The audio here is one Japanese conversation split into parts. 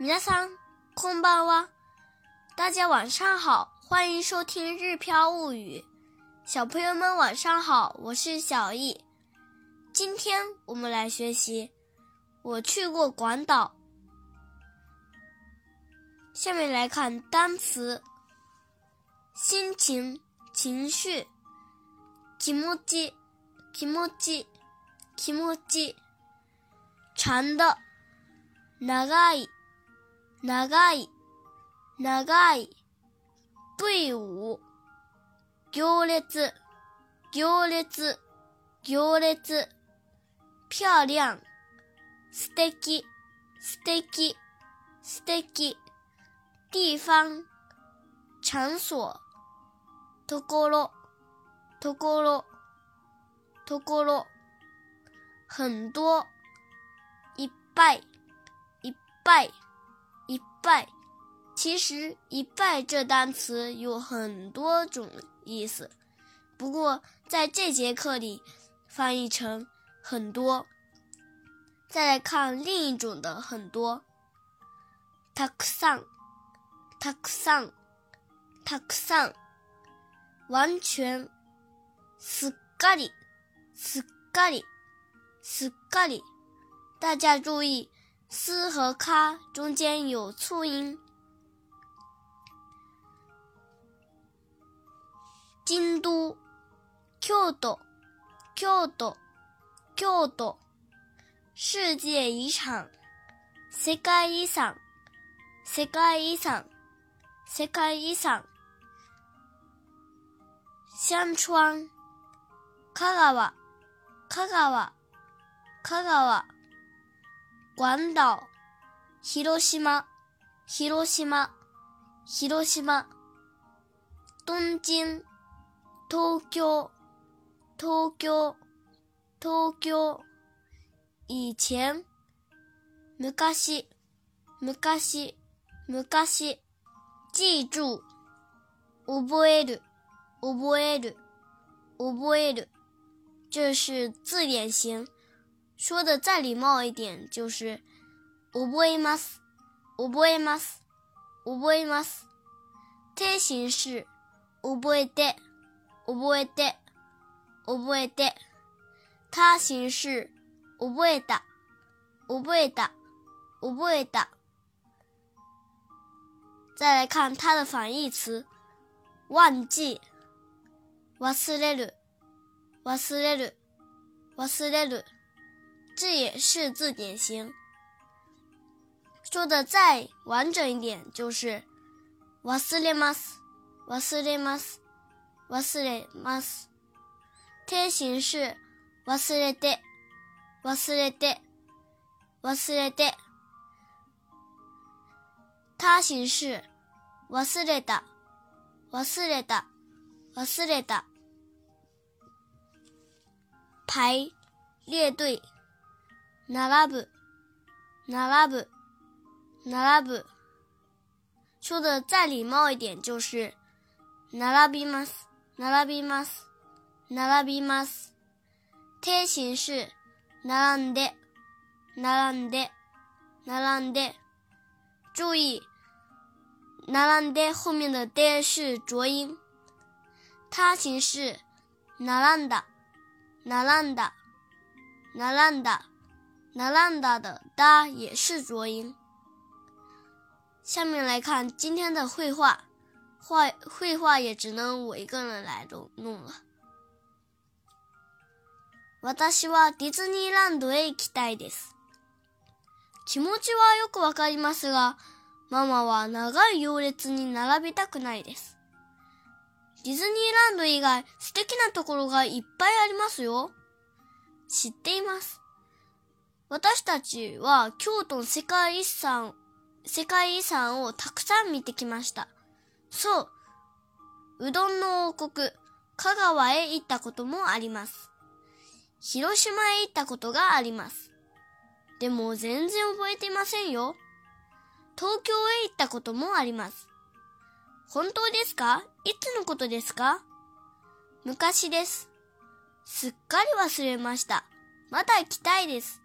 皆さん、こんばんは。大家晚上好，欢迎收听《日飘物语》。小朋友们晚上好，我是小易。今天我们来学习。我去过广岛。下面来看单词：心情、情绪、気持ち、気持ち、気持ち、长的、長い、 長い、長い、队伍、行列、行列、行列、漂亮。素敵、素敵、素敵。地方、场所、ところ、ところ、ところ。很多、いっぱい、いっぱい、 いっぱい。其实“一拜”这单词有很多种意思，不过在这节课里翻译成很多。再来看另一种的很多，たくさん、たくさん、たくさん，完全、すっかり、すっかり、すっかり。大家注意， ，“斯和卡中间有促音。京都、京都、京都、京都。世界遗产，世界遺産、世界遺産、世界遺産。香川、香川、香川、香川。广岛、広島、広島、広島。東京、東京、東京、東京。以前、昔、昔、昔。记住、覚える、覚える、覚える。这是字典型， 说的再礼貌一点就是覚えます、覚えます、覚えます。定型是覚えて、覚えて、覚えて。他形式。覚えた、覚えた、覚えた。再来看它的反义词，忘记、忘れる、忘れる、忘れる， 这也是字典型。说的再完整一点就是忘れます、忘れます、忘れます。贴形是忘れて。忘れて、忘れて。他形式、忘れた、忘れた、忘れた。排、列队、 並ぶ、並ぶ、並ぶ。说的再礼貌一点就是、並びます、並びます、並びます。贴形式。並んで、並んで、並んで。注意，並んで后面的で是浊音。它形式並んだ、並んだ、並んだ、 並んだ的哒也是浊音。下面来看今天的绘画，画绘画也只能我一个人来弄弄了。私はディズニーランドへ行きたいです。気持ちはよくわかりますが、ママは長い行列に並びたくないです。ディズニーランド以外素敵なところがいっぱいありますよ。知っています。私たちは京都の世界遺産、世界遺産をたくさん見てきました。そう。うどんの王国、香川へ行ったこともあります。広島へ行ったことがあります。でも全然覚えていませんよ。東京へ行ったこともあります。本当ですか？いつのことですか？昔です。すっかり忘れました。また行きたいです。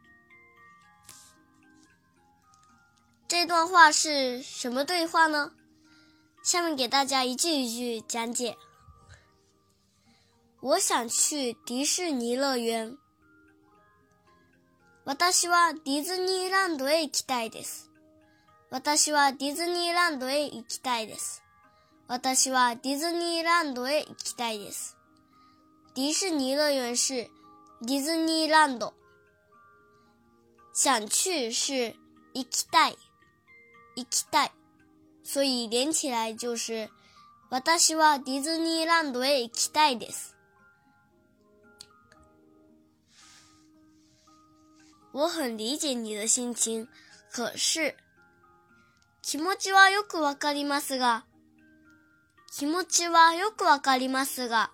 这段话是什么对话呢？下面给大家一句一句讲解。我想去迪士尼乐园。私はディズニーランドへ行きたいです。私はディズニーランドへ行きたいです。私はディズニーランドへ行きたいです。迪士尼乐园是ディズニーランド。想去是行きたい。 行きたい。所以连起来就是、私はディズニーランドへ行きたいです。我很理解你的心情，可是、気持ちはよくわかりますが、気持ちはよくわかりますが、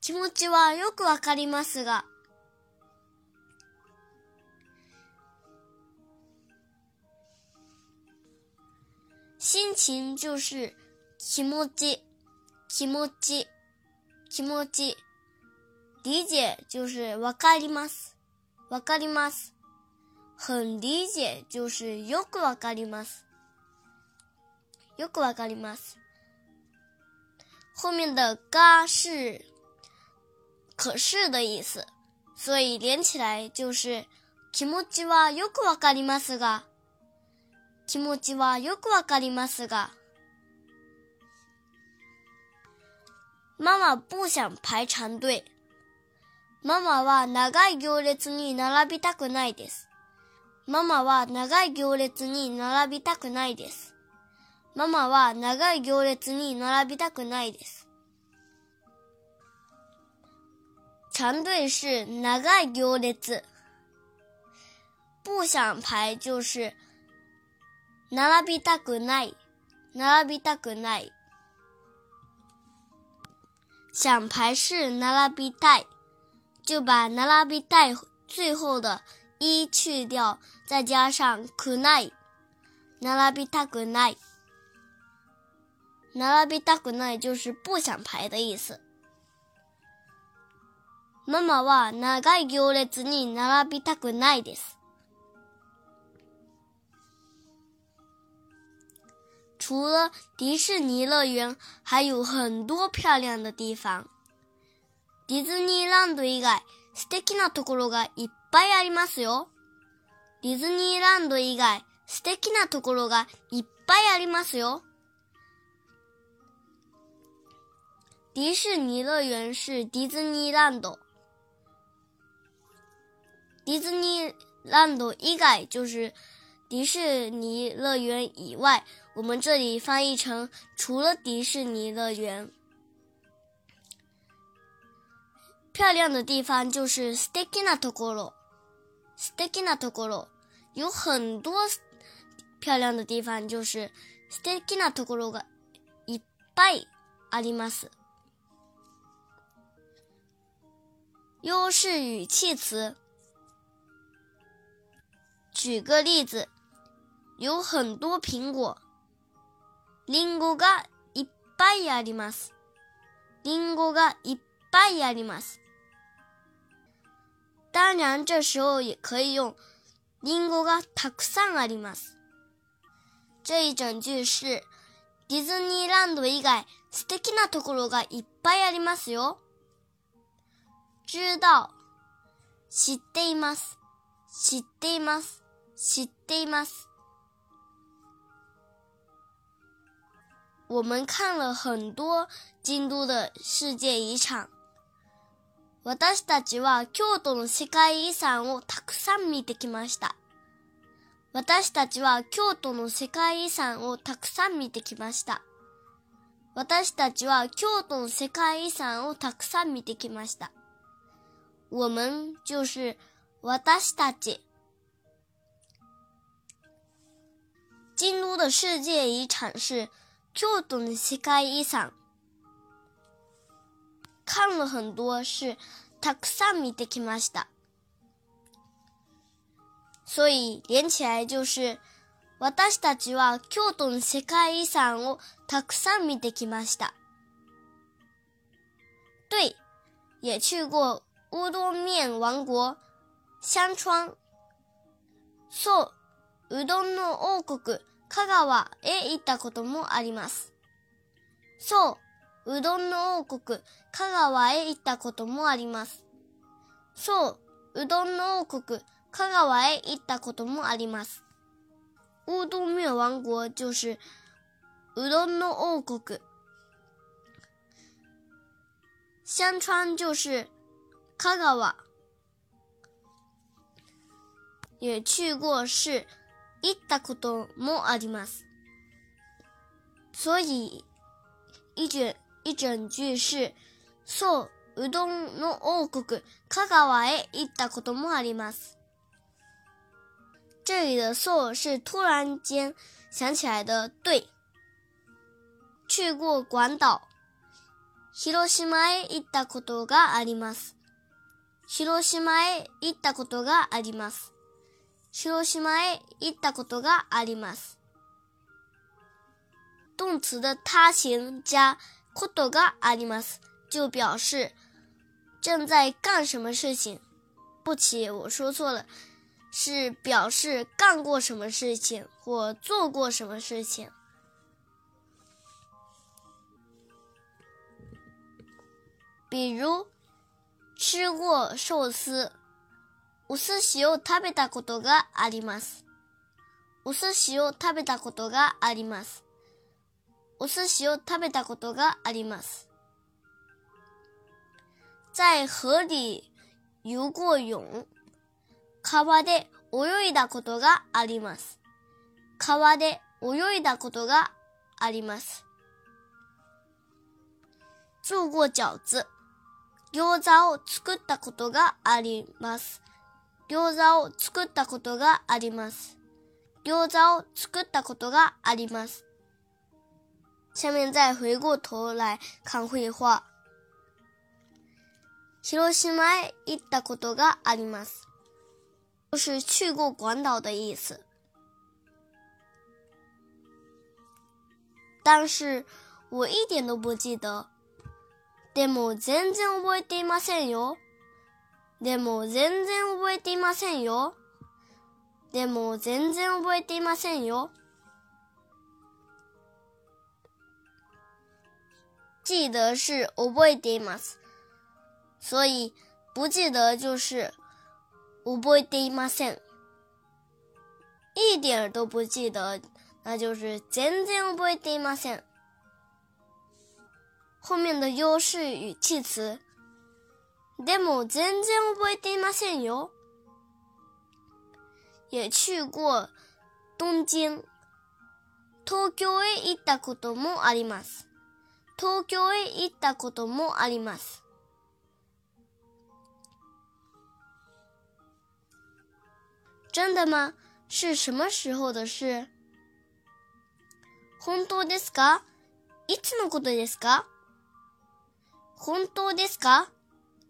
気持ちはよくわかりますが、心情就是気持ち、気持ち、気持ち。理解就是わかります。わかります。很理解就是よくわかります。よくわかります。后面的が是可是的意思，所以连起来就是気持ちはよくわかりますが、 気持ちはよくわかりますが。妈妈不想排长队。ママは長い行列に並びたくないです。ママは長い行列に並びたくないです。ママは長い行列に並びたくないです。长队是長い行列。不想排就是並びたくない。並びたくない。想排是並びたい。就把那拉比带最后的一去掉，再加上くない，那拉比たくない，那拉比たくない就是不想排的意思。ママは長い行列に並びたくないです。除了迪士尼乐园，还有很多漂亮的地方。ディズニーランド以外素敵なところがいっぱいありますよ。ディズニーランド以外素敵なところがいっぱいありますよ。迪士尼乐园是迪士尼ランド。迪士尼ランド以外就是迪士尼乐园以外， 我们这里翻译成除了迪士尼乐园。漂亮的地方就是素敵なところ，素敵なところ有很多漂亮的地方，就是素敵なところがいっぱいあります。优势语气词，举个例子，有很多苹果， リンゴがいっぱいあります。リンゴがいっぱいあります。当然，这时候也可以用“リンゴがたくさんあります”。这一整句是ディズニーランド以外素敵なところがいっぱいありますよ。知道、知っています、知っています、知っています。我们看了很多京都的世界遗产。私たちは京都の世界遺産をたくさん見てきました。私たちは京都の世界遺産をたくさん見てきました。私たちは京都の世界遺産をたくさん見てきました。我们就是私たち。京都的世界遗产是京都の世界遺産。看了很多是たくさん見てきました。所以连起来就是私たちは京都の世界遺産をたくさん見てきました。对，也去过乌冬面王国香川。そう、うどんの王国、香川へ行ったこともあります。そう、うどんの王国、香川へ行ったこともあります。そう、うどんの王国、香川へ行ったこともあります。乌都灭王国就是うどんの王国。香川就是香川。也去过是行ったこともあります。所以一整一整句是そう、うどんの王国、香川へ行ったこともあります。这里的 so 是突然间想起来的对。去过广岛。広島へ行ったことがあります。広島へ行ったことがあります。広島へ行ったことがあります。动词的他形加ことがあります，就表示正在干什么事情。不起，我说错了，是表示干过什么事情或做过什么事情。比如吃过寿司。 お寿司を食べたことがあります。お寿司を食べたことがあります。お寿司を食べたことがあります。在河里游过泳。川で泳いだことがあります。川で泳いだことがあります。做过饺子。餃子を作ったことがあります。餃子を作ったことがあります。餃子を作ったことがあります。下面再回过头来看绘画。広島へ行ったことがあります。就是去过广岛的意思。但是我一点都不记得。でも全然覚えていませんよ。でも全然覚えていませんよ。でも全然覚えていませんよ。记得是覚えています。所以不记得就是覚えていません。一点都不记得，那就是全然覚えていません。后面的优势语气词。でも全然覚えていませんよ。也去过東京。東京へ行ったこともあります。東京へ行ったこともあります。真的吗？是什么时候的事？本当ですか？いつのことですか？本当ですか？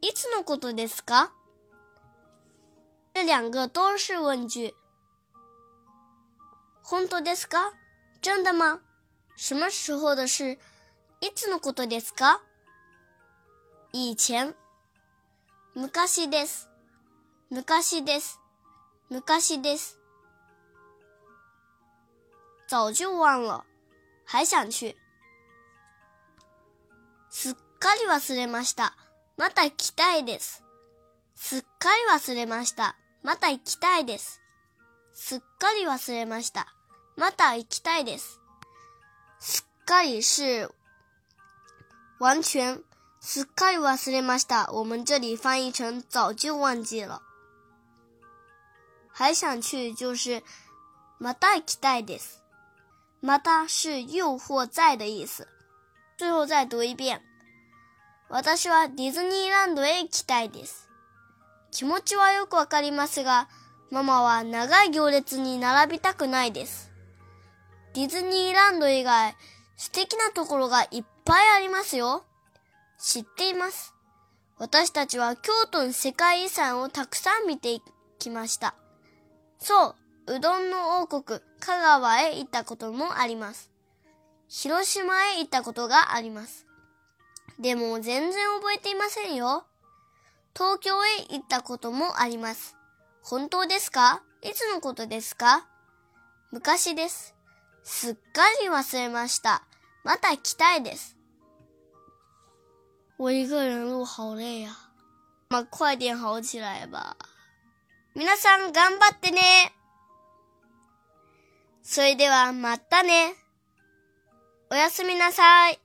いつのことですか？这两个都是问句。本当ですか？真的吗什么时候的事いつのことですか？以前。昔です。昔です。昔です。早就忘了。还想去。すっかり忘れました。また行きたいです。すっかり忘れました。また行きたいです。すっかり忘れました。また行きたいです。すっかり是完全すっかり忘れました。我们这里翻译成早就忘记了。还想去就是また行きたいです。また是又或在的意思。最后再读一遍。私はディズニーランドへ行きたいです。気持ちはよくわかりますが、ママは長い行列に並びたくないです。ディズニーランド以外、素敵なところがいっぱいありますよ。知っています。私たちは京都の世界遺産をたくさん見てきました。そう、うどんの王国、香川へ行ったこともあります。広島へ行ったことがあります。でも全然覚えていませんよ。東京へ行ったこともあります。本当ですか？いつのことですか？昔です。すっかり忘れました。また来たいです。我一个人录好累呀、啊。まあ、快点好起来吧。皆さん頑張ってね。それではまたね。おやすみなさい。